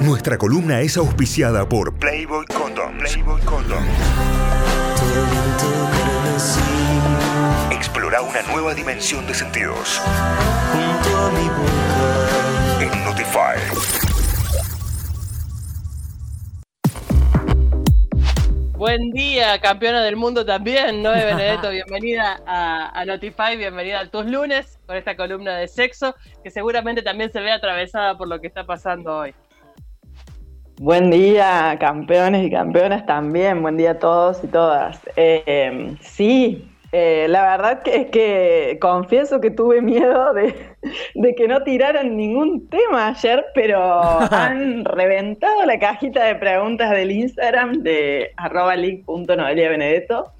Nuestra columna es auspiciada por Playboy Condoms. Playboy Condoms. Explora una nueva dimensión de sentidos. En Notify. Buen día, campeona del mundo también, Noé Benedetto, bienvenida a, a, Notify, bienvenida a tus lunes con esta columna de sexo que seguramente también se ve atravesada por lo que está pasando hoy. Buen día, campeones y campeonas también. Buen día a todos y todas. Eh, sí, eh, la verdad que es que confieso que tuve miedo de, que no tiraran ningún tema ayer, pero han reventado la cajita de preguntas del Instagram de arroba benedetto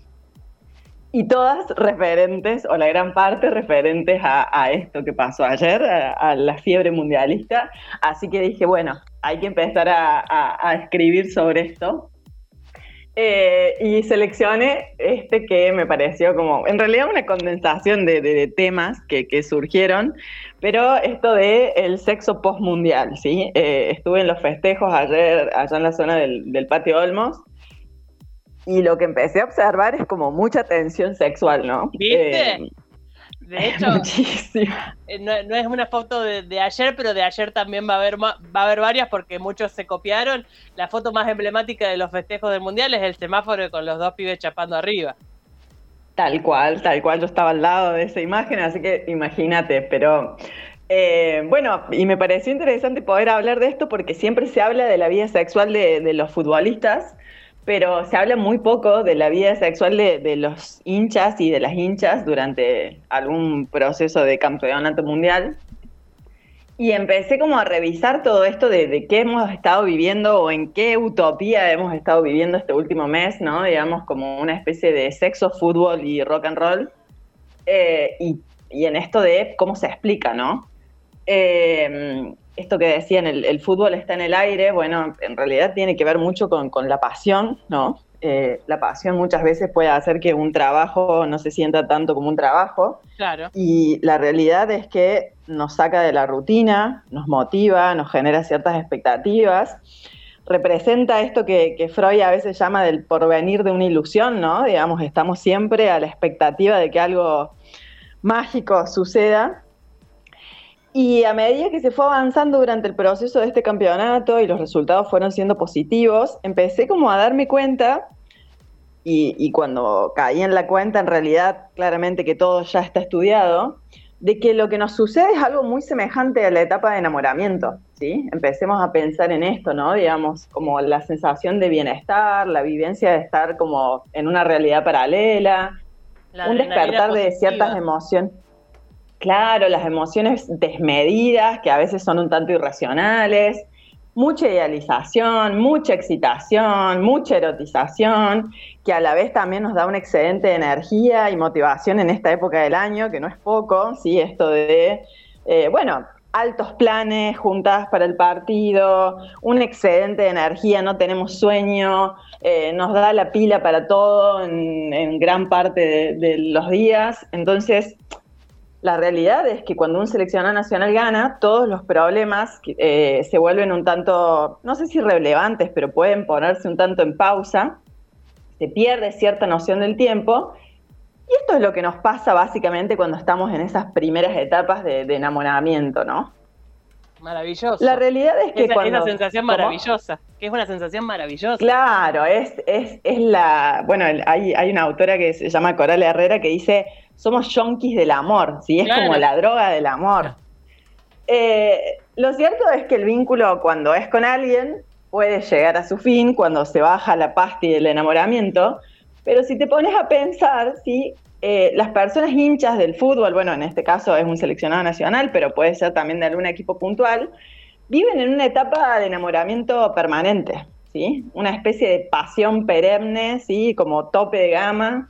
y todas referentes, o la gran parte referentes a, esto que pasó ayer, a, la fiebre mundialista. Así que dije, bueno, hay que empezar a, escribir sobre esto. Eh, y seleccioné este que me pareció como, en realidad una condensación de, temas que, surgieron, pero esto de el sexo postmundial, ¿sí? Eh, estuve en los festejos ayer allá en la zona del, del patio Olmos y lo que empecé a observar es como mucha tensión sexual, ¿no? ¿Viste? Eh, de hecho, eh, no, es una foto de, ayer, pero de ayer también va a haber va a haber varias porque muchos se copiaron. La foto más emblemática de los festejos del mundial es el semáforo con los dos pibes chapando arriba. Tal cual, tal cual. Yo estaba al lado de esa imagen, así que imagínate. Pero eh, bueno, y me pareció interesante poder hablar de esto porque siempre se habla de la vida sexual de, de los futbolistas pero se habla muy poco de la vida sexual de, los hinchas y de las hinchas durante algún proceso de campeonato mundial. Y empecé como a revisar todo esto de, qué hemos estado viviendo o en qué utopía hemos estado viviendo este último mes, ¿no? Digamos, como una especie de sexo, fútbol y rock and roll. Eh, y, y, en esto de cómo se explica, ¿no? Eh, esto que decían, el, el, fútbol está en el aire, bueno, en realidad tiene que ver mucho con, la pasión, ¿no? Eh, la pasión muchas veces puede hacer que un trabajo no se sienta tanto como un trabajo. Claro. Y la realidad es que nos saca de la rutina, nos motiva, nos genera ciertas expectativas. Representa esto que, que Freud a veces llama del porvenir de una ilusión, ¿no? Digamos, estamos siempre a la expectativa de que algo mágico suceda y a medida que se fue avanzando durante el proceso de este campeonato y los resultados fueron siendo positivos, empecé como a darme cuenta, y, cuando caí en la cuenta, en realidad claramente que todo ya está estudiado, de que lo que nos sucede es algo muy semejante a la etapa de enamoramiento, ¿sí? Empecemos a pensar en esto, ¿no? Digamos, como la sensación de bienestar, la vivencia de estar como en una realidad paralela, un despertar de ciertas emociones. Claro, las emociones desmedidas, que a veces son un tanto irracionales, mucha idealización, mucha excitación, mucha erotización, que a la vez también nos da un excedente de energía y motivación en esta época del año, que no es poco, ¿sí? Esto de, eh, bueno, altos planes juntas para el partido, un excedente de energía, no tenemos sueño, eh, nos da la pila para todo en, gran parte de los días. Entonces, la realidad es que cuando un seleccionado nacional gana, todos los problemas eh, se vuelven un tanto, no sé si relevantes, pero pueden ponerse un tanto en pausa, se pierde cierta noción del tiempo, y esto es lo que nos pasa básicamente cuando estamos en esas primeras etapas de, enamoramiento, ¿no? Maravilloso. La realidad es que es, cuando... Es una sensación maravillosa, que es una sensación maravillosa. Claro, es, es, es la... Bueno, hay, hay una autora que se llama Coral Herrera que dice somos yonkis del amor, ¿sí? Es como la droga del amor. Eh, lo cierto es que el vínculo cuando es con alguien puede llegar a su fin cuando se baja la pasti del enamoramiento, pero si te pones a pensar, ¿sí? Eh, las personas hinchas del fútbol, bueno, en este caso es un seleccionado nacional, pero puede ser también de algún equipo puntual, viven en una etapa de enamoramiento permanente, ¿sí? Una especie de pasión perenne, ¿sí? Como tope de gama,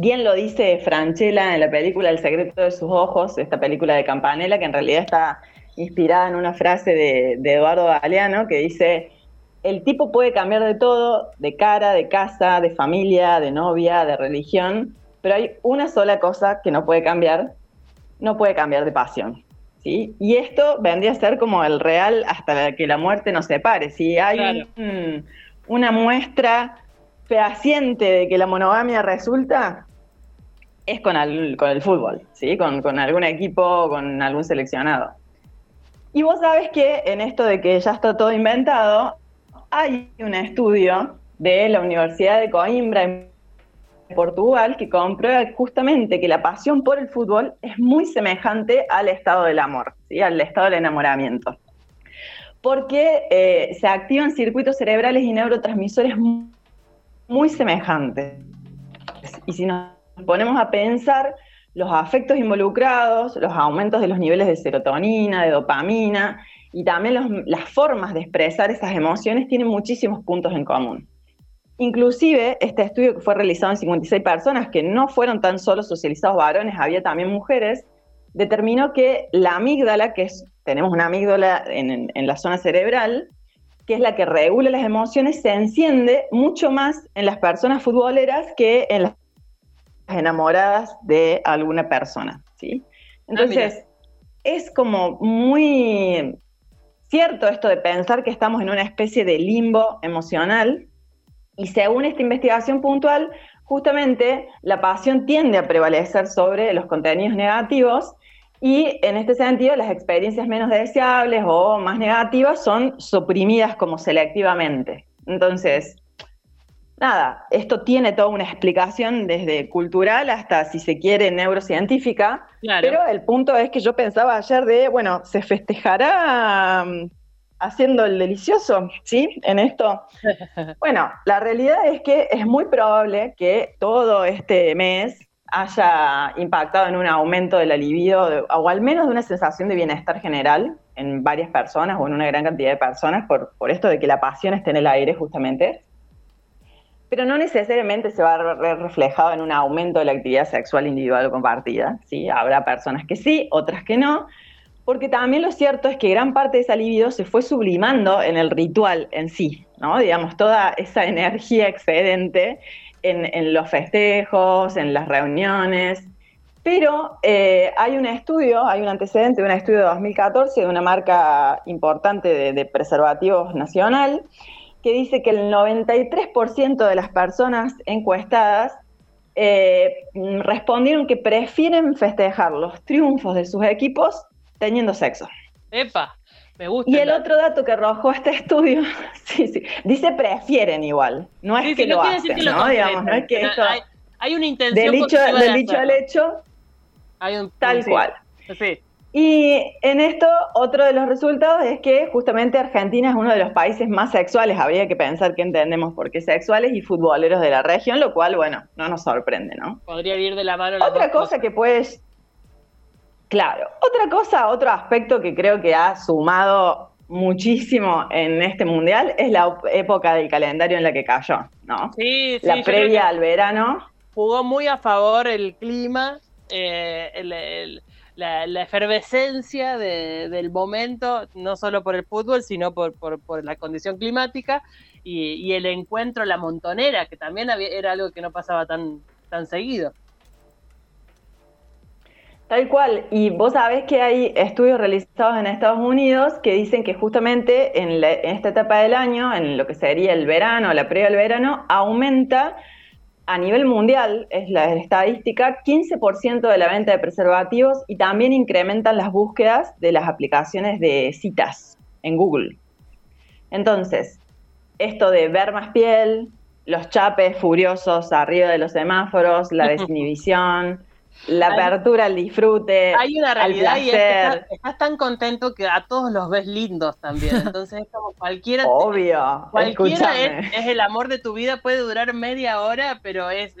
Bien lo dice Franchella en la película El secreto de sus ojos, esta película de Campanella, que en realidad está inspirada en una frase de, Eduardo Galeano que dice, el tipo puede cambiar de todo, de cara, de casa, de familia, de novia, de religión, pero hay una sola cosa que no puede cambiar no puede cambiar de pasión. ¿sí? Y esto vendría a ser como el real hasta que la muerte nos separe. Si hay una muestra fehaciente de que la monogamia resulta, es con el, con el fútbol, ¿sí? Con, con algún equipo, con algún seleccionado. Y vos sabes que en esto de que ya está todo inventado, hay un estudio de la Universidad de Coimbra en Portugal que comprueba justamente que la pasión por el fútbol es muy semejante al estado del amor, ¿sí? al estado del enamoramiento. Porque eh, se activan circuitos cerebrales y neurotransmisores muy semejantes. Y si nos ponemos a pensar, los afectos involucrados, los aumentos de los niveles de serotonina, de dopamina y también las formas de expresar esas emociones tienen muchísimos puntos en común. Inclusive, este estudio que fue realizado en 56 personas, que no fueron tan solo socializados varones, había también mujeres, determinó que la amígdala, que es, tenemos una amígdala en, la zona cerebral, que es la que regula las emociones, se enciende mucho más en las personas futboleras que en las enamoradas de alguna persona, ¿sí? Ah, Entonces, es como muy cierto esto de pensar que estamos en una especie de limbo emocional y según esta investigación puntual, justamente la pasión tiende a prevalecer sobre los contenidos negativos y en este sentido las experiencias menos deseables o más negativas son suprimidas como selectivamente. Entonces, nada, esto tiene toda una explicación desde cultural hasta, si se quiere, neurocientífica, pero el punto es que yo pensaba ayer de, bueno, se festejará haciendo el delicioso, ¿sí? En esto. Bueno, la realidad es que es muy probable que todo este mes haya impactado en un aumento de la libido o al menos de una sensación de bienestar general en varias personas o en una gran cantidad de personas por, por esto de que la pasión esté en el aire justamente. Pero no necesariamente se va a ver reflejado en un aumento de la actividad sexual individual o compartida. ¿sí? Habrá personas que sí, otras que no porque también lo cierto es que gran parte de esa libido se fue sublimando en el ritual en sí, ¿no? Digamos, toda esa energía excedente en, los festejos, en las reuniones. Pero eh, hay un estudio, hay un antecedente de un estudio de 2014 de una marca importante de, preservativos nacional, que dice que el 93% de las personas encuestadas eh, respondieron que prefieren festejar los triunfos de sus equipos teniendo sexo. Epa, me gusta. Y el otro dato que arrojó este estudio, sí, sí, dice prefieren igual, no es que lo hacen, ¿no? Digamos, no es que esto, hay, una intención del dicho, del dicho al hecho, hay un, tal cual. Sí. Y en esto, otro de los resultados es que justamente Argentina es uno de los países más sexuales. Habría que pensar que entendemos por qué sexuales y futboleros de la región, lo cual, bueno, no nos sorprende, ¿no? Podría ir de la mano. Otra cosa que puedes Claro. Otra cosa, otro aspecto que creo que ha sumado muchísimo en este mundial es la época del calendario en la que cayó, ¿no? Sí, sí. La previa al verano. Jugó muy a favor el clima, eh, la, efervescencia del momento, no solo por el fútbol, sino por, la condición climática y, el encuentro, la montonera, que también era algo que no pasaba tan, tan seguido. Tal cual, y vos sabés que hay estudios realizados en Estados Unidos que dicen que justamente en, esta etapa del año, en lo que sería el verano, la previa del verano, aumenta a nivel mundial, es la estadística, 15% de la venta de preservativos y también incrementan las búsquedas de las aplicaciones de citas en Google. Entonces, esto de ver más piel, los chapes furiosos arriba de los semáforos, la desinhibición, la apertura al disfrute. Hay una realidad y estás, tan contento que a todos los ves lindos también. Entonces es como cualquiera. Obvio. cualquiera es, el amor de tu vida, puede durar media hora, pero es.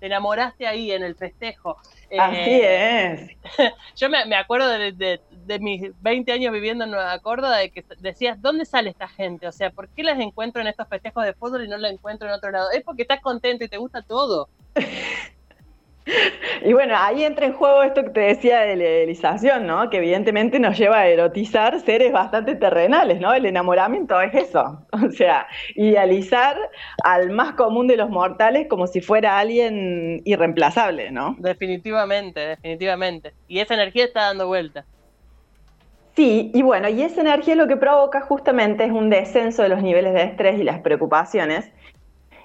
Te enamoraste ahí en el festejo. Así eh, es. Yo me, acuerdo de, mis 20 años viviendo en Nueva Córdoba, de que decías, ¿dónde sale esta gente? O sea, ¿por qué las encuentro en estos festejos de fútbol y no la encuentro en otro lado? Es porque estás contento y te gusta todo. Y bueno, ahí entra en juego esto que te decía de la idealización, ¿no? Que evidentemente nos lleva a erotizar seres bastante terrenales, ¿no? El enamoramiento es eso. O sea, idealizar al más común de los mortales como si fuera alguien irreemplazable, ¿no? Definitivamente, definitivamente. Y esa energía está dando vuelta. Sí, y bueno, y esa energía lo que provoca justamente es un descenso de los niveles de estrés y las preocupaciones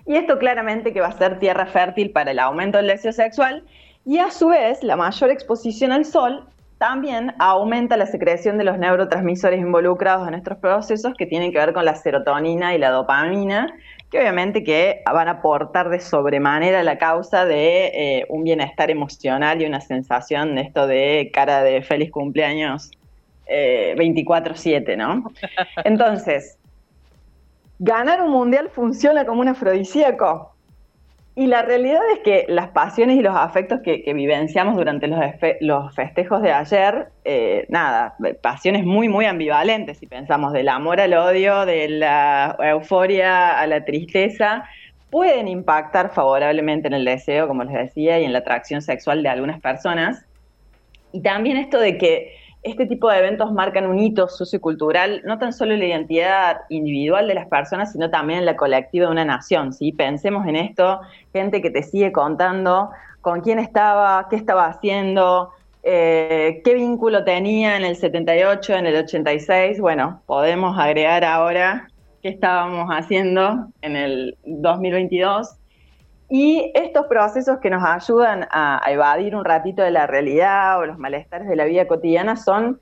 y esto claramente que va a ser tierra fértil para el aumento del deseo sexual y a su vez la mayor exposición al sol también aumenta la secreción de los neurotransmisores involucrados en estos procesos que tienen que ver con la serotonina y la dopamina, que obviamente que van a aportar de sobremanera la causa de eh, un bienestar emocional y una sensación de esto de cara de feliz cumpleaños 24/7, eh, ¿no? Entonces, ganar un mundial funciona como un afrodisíaco. Y la realidad es que las pasiones y los afectos que, vivenciamos durante los, festejos de ayer, eh, nada, pasiones muy, muy ambivalentes, si pensamos del amor al odio, de la euforia a la tristeza, pueden impactar favorablemente en el deseo, como les decía, y en la atracción sexual de algunas personas. Y también esto de que este tipo de eventos marcan un hito sociocultural, no tan solo en la identidad individual de las personas, sino también en la colectiva de una nación. ¿sí? Pensemos en esto, gente que te sigue contando con quién estaba, qué estaba haciendo, eh, qué vínculo tenía en el 78, en el 86. Bueno, podemos agregar ahora qué estábamos haciendo en el 2022 y estos procesos que nos ayudan a, evadir un ratito de la realidad o los malestares de la vida cotidiana son,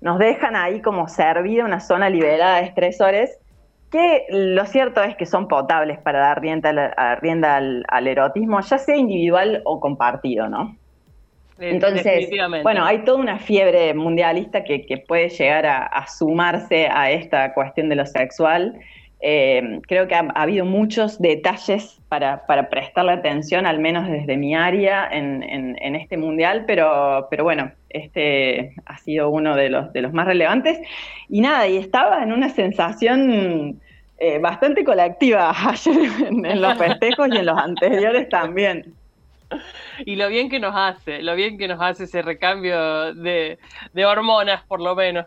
nos dejan ahí como servida una zona liberada de estresores que lo cierto es que son potables para dar rienda, rienda al, erotismo, ya sea individual o compartido, ¿no? Entonces, bueno, hay toda una fiebre mundialista que, puede llegar a, sumarse a esta cuestión de lo sexual eh, creo que ha, habido muchos detalles para, para, prestarle atención, al menos desde mi área, en, este mundial, pero, pero bueno, este ha sido uno de los, de los más relevantes. Y nada, y estaba en una sensación eh, bastante colectiva ayer en, los festejos y en los anteriores también. Y lo bien que nos hace, lo bien que nos hace ese recambio de, de hormonas, por lo menos.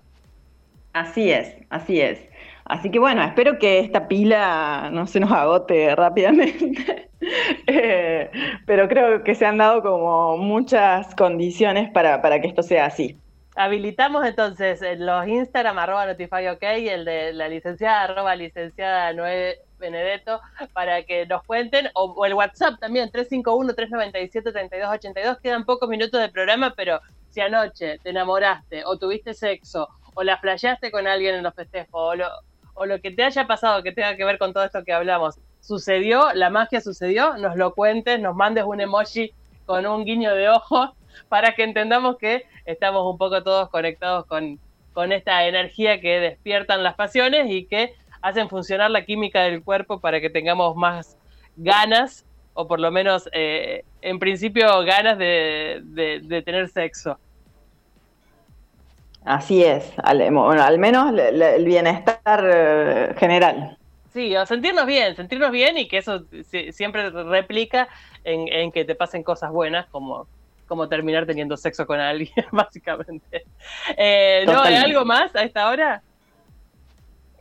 Así es, así es. Así que bueno, espero que esta pila no se nos agote rápidamente, eh, pero creo que se han dado como muchas condiciones para, que esto sea así. Habilitamos entonces los Instagram arroba notifyok y el de la licenciada arroba licenciada Noé Benedetto para que nos cuenten, o, o el WhatsApp también, 351-397-3282. Quedan pocos minutos de programa, pero si anoche te enamoraste o tuviste sexo o la flasheaste con alguien en los festejos o lo, o lo que te haya pasado que tenga que ver con todo esto que hablamos, sucedió, la magia sucedió, nos lo cuentes, nos mandes un emoji con un guiño de ojo para que entendamos que estamos un poco todos conectados con, con esta energía que despiertan las pasiones y que hacen funcionar la química del cuerpo para que tengamos más ganas, o por lo menos eh, en principio ganas de tener sexo. Así es, al, bueno, al menos el bienestar eh, general. Sí, o sentirnos bien, sentirnos bien y que eso siempre replica en, que te pasen cosas buenas como, como terminar teniendo sexo con alguien, básicamente. Eh, ¿No hay algo más a esta hora?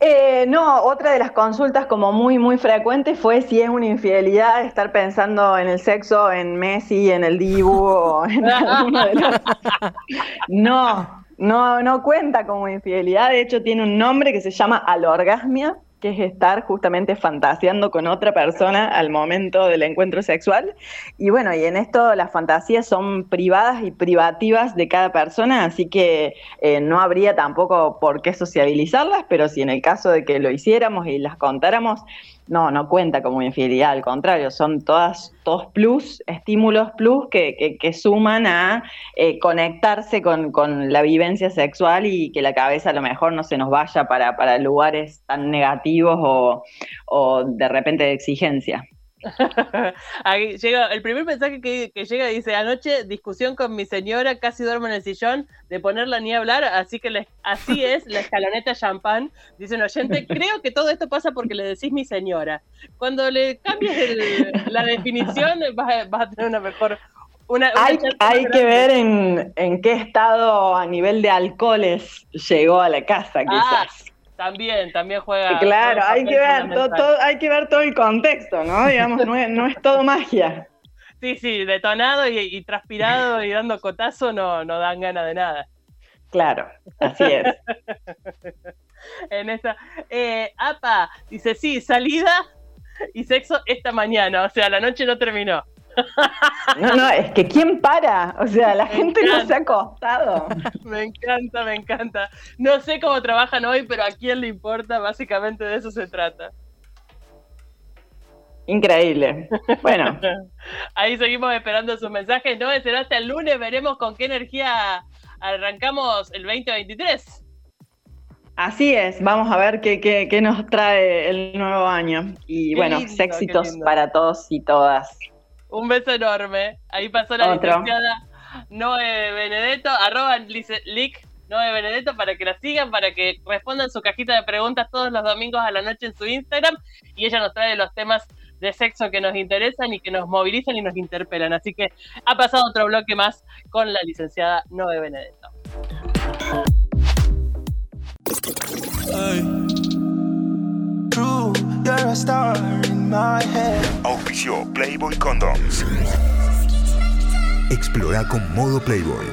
Eh, no, otra de las consultas como muy, muy frecuente fue si es una infidelidad estar pensando en el sexo, en Messi, en el Dibu o en alguno de los... No, no, no cuenta como infidelidad, de hecho tiene un nombre que se llama alorgasmia, que es estar justamente fantaseando con otra persona al momento del encuentro sexual. Y bueno, y en esto las fantasías son privadas y privativas de cada persona, así que eh, no habría tampoco por qué sociabilizarlas, pero si en el caso de que lo hiciéramos y las contáramos, no, no cuenta como infidelidad, al contrario, son todas, todos plus, estímulos plus que, que, suman a eh, conectarse con, con, la vivencia sexual y que la cabeza a lo mejor no se nos vaya para, para lugares tan negativos o, o de repente de exigencia. Ahí llega, el primer mensaje que, llega dice, anoche discusión con mi señora, casi duermo en el sillón, de ponerla ni hablar, así que así es la escaloneta champán, dice un oyente, creo que todo esto pasa porque le decís mi señora. Cuando le cambies la definición vas a, tener una mejor hay, que ver en, qué estado a nivel de alcoholes llegó a la casa, ah, quizás. También, también juega. Claro, hay que, ver todo, hay que ver todo el contexto, ¿no? Digamos, no es, no es todo magia. Sí, sí, detonado y, transpirado y dando cotazo no, no dan ganas de nada. Claro, así es. en esa. Eh, Apa dice: Sí, salida y sexo esta mañana. O sea, la noche no terminó. No, no, es que ¿quién para? O sea, la gente no se ha acostado. Me encanta, me encanta. No sé cómo trabajan hoy, pero a quién le importa, básicamente de eso se trata. Increíble. Bueno. Ahí seguimos esperando sus mensajes. No, será hasta el lunes. Veremos con qué energía arrancamos el 2023. Así es, vamos a ver qué, qué, nos trae el nuevo año. Y bueno, éxitos para todos y todas. Un beso enorme. Ahí pasó la licenciada Noé Benedetto, arroba lic Noé Benedetto para que la sigan, para que respondan su cajita de preguntas todos los domingos a la noche en su Instagram. Y ella nos trae los temas de sexo que nos interesan y que nos movilizan y nos interpelan. Así que ha pasado otro bloque más con la licenciada Noé Benedetto. Auspicio Playboy Condoms. Explora con modo Playboy.